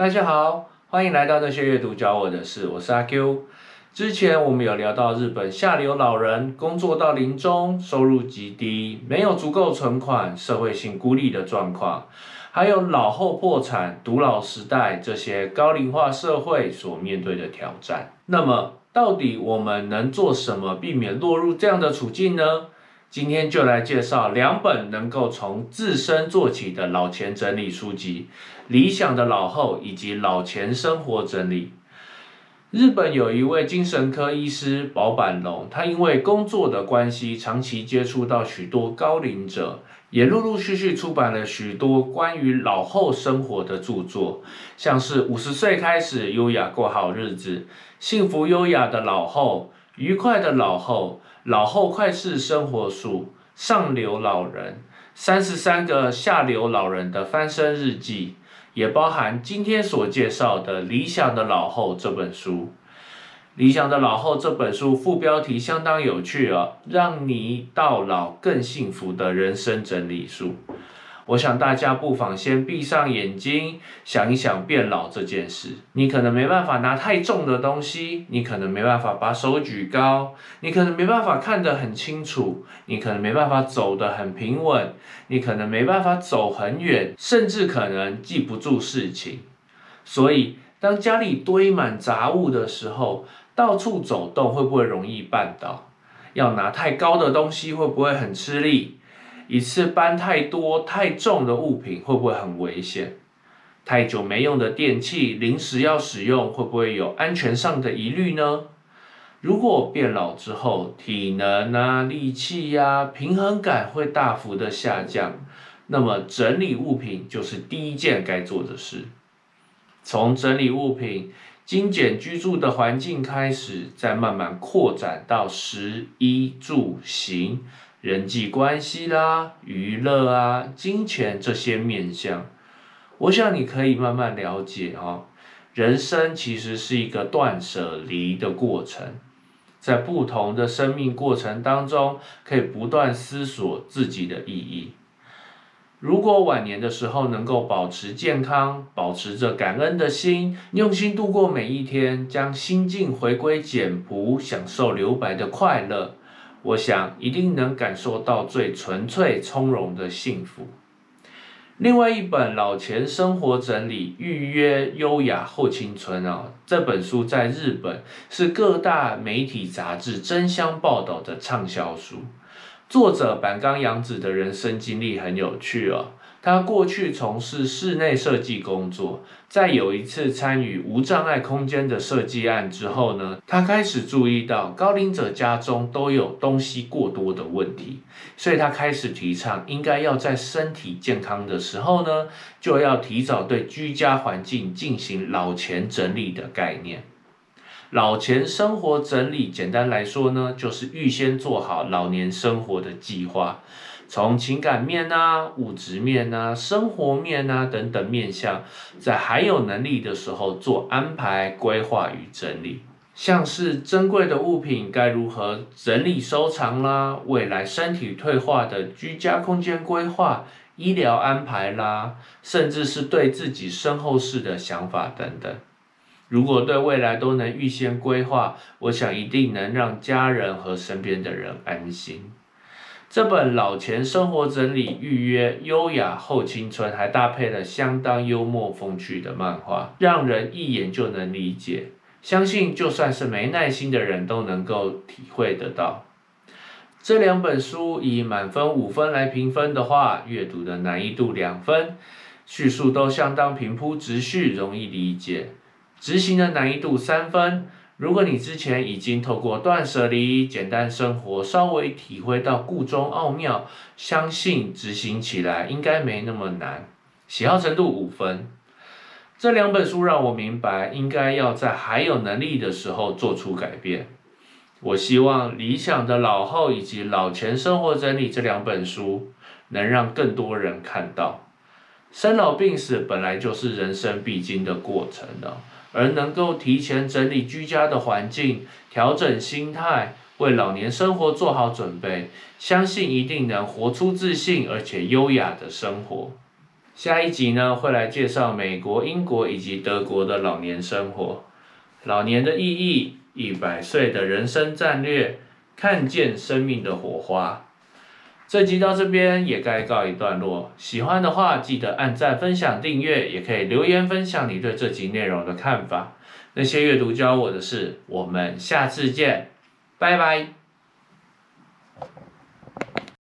大家好，欢迎来到那些阅读教我的事，我是阿 Q。之前我们有聊到日本下流老人工作到临终，收入极低，没有足够存款，社会性孤立的状况，还有老后破产、独老时代这些高龄化社会所面对的挑战。那么，到底我们能做什么避免落入这样的处境呢？今天就来介绍两本能够从自身做起的老钱整理书籍，《理想的老后》以及《老钱生活整理》。日本有一位精神科医师保坂龙，他因为工作的关系，长期接触到许多高龄者，也陆陆续续出版了许多关于老后生活的著作，像是五十岁开始优雅过好日子、幸福优雅的老后、愉快的老后。老后快事生活术，上流老人，三十三个下流老人的翻身日记，也包含今天所介绍的《理想的老后》这本书。《理想的老后》这本书副标题相当有趣哦，让你到老更幸福的人生整理术。我想大家不妨先闭上眼睛，想一想变老这件事。你可能没办法拿太重的东西，你可能没办法把手举高，你可能没办法看得很清楚，你可能没办法走得很平稳，你可能没办法走很远，甚至可能记不住事情。所以，当家里堆满杂物的时候，到处走动会不会容易绊倒？要拿太高的东西会不会很吃力？一次搬太多太重的物品会不会很危险？太久没用的电器临时要使用会不会有安全上的疑虑呢？如果变老之后体能啊、力气呀、平衡感会大幅的下降，那么整理物品就是第一件该做的事。从整理物品、精简居住的环境开始，再慢慢扩展到食衣住行。人际关系啦、娱乐啊、金钱这些面向，我想你可以慢慢了解哦。人生其实是一个断舍离的过程，在不同的生命过程当中，可以不断思索自己的意义。如果晚年的时候能够保持健康，保持着感恩的心，用心度过每一天，将心境回归简朴，享受留白的快乐。我想一定能感受到最纯粹从容的幸福。另外一本《老钱生活整理：预约优雅后青春》啊，这本书在日本是各大媒体杂志争相报道的畅销书。作者板冈洋子的人生经历很有趣哦。他过去从事室内设计工作，在有一次参与无障碍空间的设计案之后呢，他开始注意到高龄者家中都有东西过多的问题，所以他开始提倡应该要在身体健康的时候呢，就要提早对居家环境进行老钱整理的概念。老钱生活整理，简单来说呢，就是预先做好老年生活的计划。从情感面啊、物质面啊、生活面啊等等面向，在还有能力的时候做安排、规划与整理。像是珍贵的物品该如何整理收藏啦，未来身体退化的居家空间规划、医疗安排啦，甚至是对自己身后事的想法等等。如果对未来都能预先规划，我想一定能让家人和身边的人安心。这本老钱生活整理预约优雅后青春，还搭配了相当幽默风趣的漫画，让人一眼就能理解。相信就算是没耐心的人都能够体会得到。这两本书以满分五分来评分的话，阅读的难易度两分，叙述都相当平铺直叙，容易理解。执行的难易度三分。如果你之前已经透过断舍离、简单生活，稍微体会到故中奥妙，相信执行起来应该没那么难。喜好程度五分。这两本书让我明白，应该要在还有能力的时候做出改变。我希望《理想的老后》以及《老钱生活整理》这两本书，能让更多人看到，生老病死本来就是人生必经的过程的。而能够提前整理居家的环境，调整心态，为老年生活做好准备，相信一定能活出自信而且优雅的生活。下一集呢会来介绍美国、英国以及德国的老年生活，老年的意义，一百岁的人生战略，看见生命的火花。这集到这边也该告一段落，喜欢的话记得按赞、分享、订阅，也可以留言分享你对这集内容的看法。那些阅读教我的事，我们下次见，拜拜。